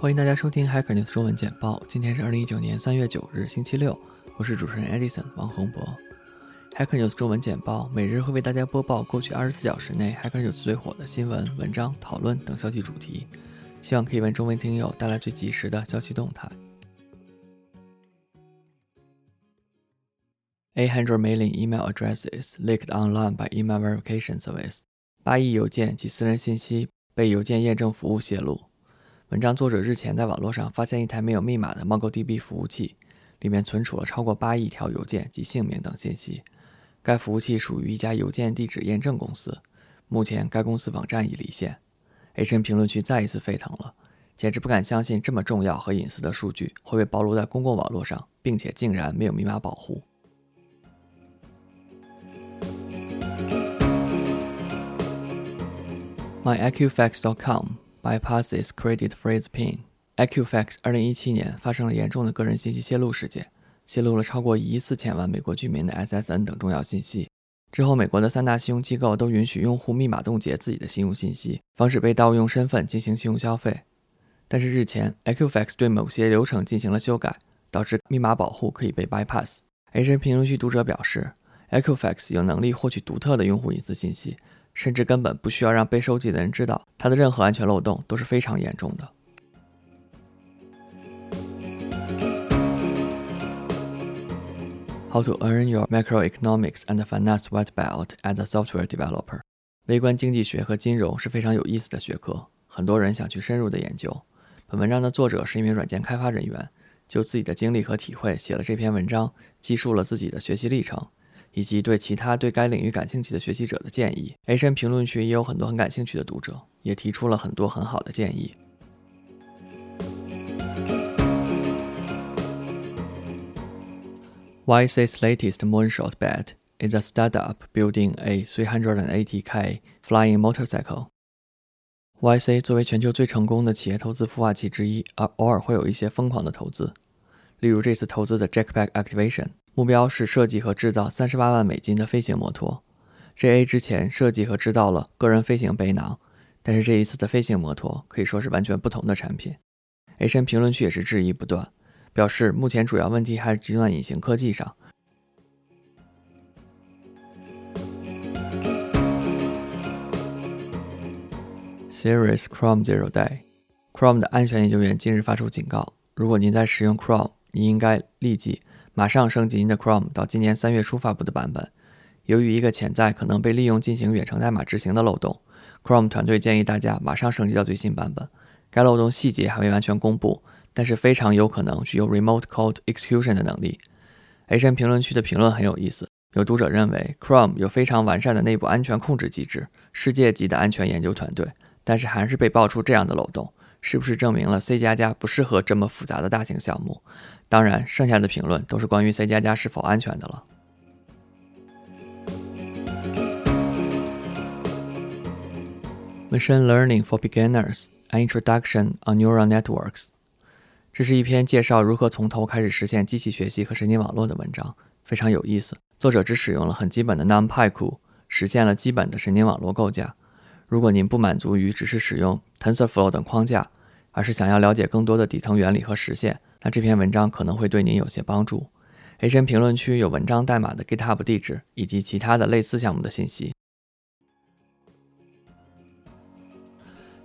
欢迎大家收听 Hacker News 中文简报。今天是二零一九年三月九日，星期六。我是主持人 Edison 王洪博。Hacker News 中文简报每日会为大家播报过去二十四小时内 Hacker News 最火的新闻、文章、讨论等消息主题，希望可以为中文听友带来最及时的消息动态。Eight hundred million email addresses leaked online by email verification service。八亿邮件及私人信息被邮件验证服务泄露。文章作者日前在网络上发现一台没有密码的 MongoDB 服务器，里面存储了超过八亿条邮件及姓名等信息。该服务器属于一家邮件地址验证公司，目前该公司网站已离线。H N 评论区再一次沸腾了，简直不敢相信这么重要和隐私的数据会被暴露在公共网络上，并且竟然没有密码保护。MyEquifax.com bypasses credit freeze pin. Equifax 二零一七年发生了严重的个人信息泄露事件，泄露了超过一亿四千万美国居民的 SSN 等重要信息。之后，美国的三大信用机构都允许用户密码冻结自己的信用信息，防止被盗用身份进行信用消费。但是日前，Equifax 对某些流程进行了修改，导致密码保护可以被 bypass。H N 评论区读者表示，Equifax 有能力获取独特的用户隐私信息。甚至根本不需要让被收集的人知道，它的任何安全漏洞都是非常严重的。How to earn your macroeconomics and finance white belt as a software developer？微观经济学和金融是非常有意思的学科，很多人想去深入的研究。本文章的作者是一名软件开发人员，就自己的经历和体会写了这篇文章，记述了自己的学习历程。以及对其他对该领域感兴趣的学习者的建议。A 深评论区也有很多很感兴趣的读者，也提出了很多很好的建议。YC's latest moonshot bet is a startup building a 380k flying motorcycle. YC 作为全球最成功的企业投资孵化器之一，而偶尔会有一些疯狂的投资，例如这次投资的 Jackpack Activation。目标是设计和制造三十八万美金的飞行摩托。JA 之前设计和制造了个人飞行背囊，但是这一次的飞行摩托可以说是完全不同的产品。H N 评论区也是质疑不断，表示目前主要问题还是集中在隐形科技上。Serious Chrome Zero Day，Chrome 的安全研究员近日发出警告：如果您在使用 Chrome，你应该立即。马上升级您的 Chrome 到今年三月初发布的版本。由于一个潜在可能被利用进行远程代码执行的漏洞，Chrome 团队建议大家马上升级到最新版本。该漏洞细节还未完全公布，但是非常有可能具有 Remote Code Execution 的能力。H N 评论区的评论很有意思，有读者认为 Chrome 有非常完善的内部安全控制机制，世界级的安全研究团队，但是还是被爆出这样的漏洞。是不是证明了 C 加加不适合这么复杂的大型项目？当然，剩下的评论都是关于 C 加加是否安全的了。Machine Learning for Beginners: An Introduction on Neural Networks。这是一篇介绍如何从头开始实现机器学习和神经网络的文章，非常有意思。作者只使用了很基本的 NumPy 库，实现了基本的神经网络构架。如果您不满足于只是使用 TensorFlow 等框架，而是想要了解更多的底层原理和实现，那这篇文章可能会对您有些帮助。H N 评论区有文章代码的 GitHub 地址以及其他的类似项目的信息。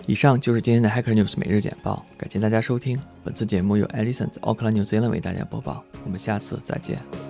以上就是今天的 Hacker News 每日简报，感谢大家收听。本次节目由 Edison 在 Auckland New Zealand 为大家播报。我们下次再见。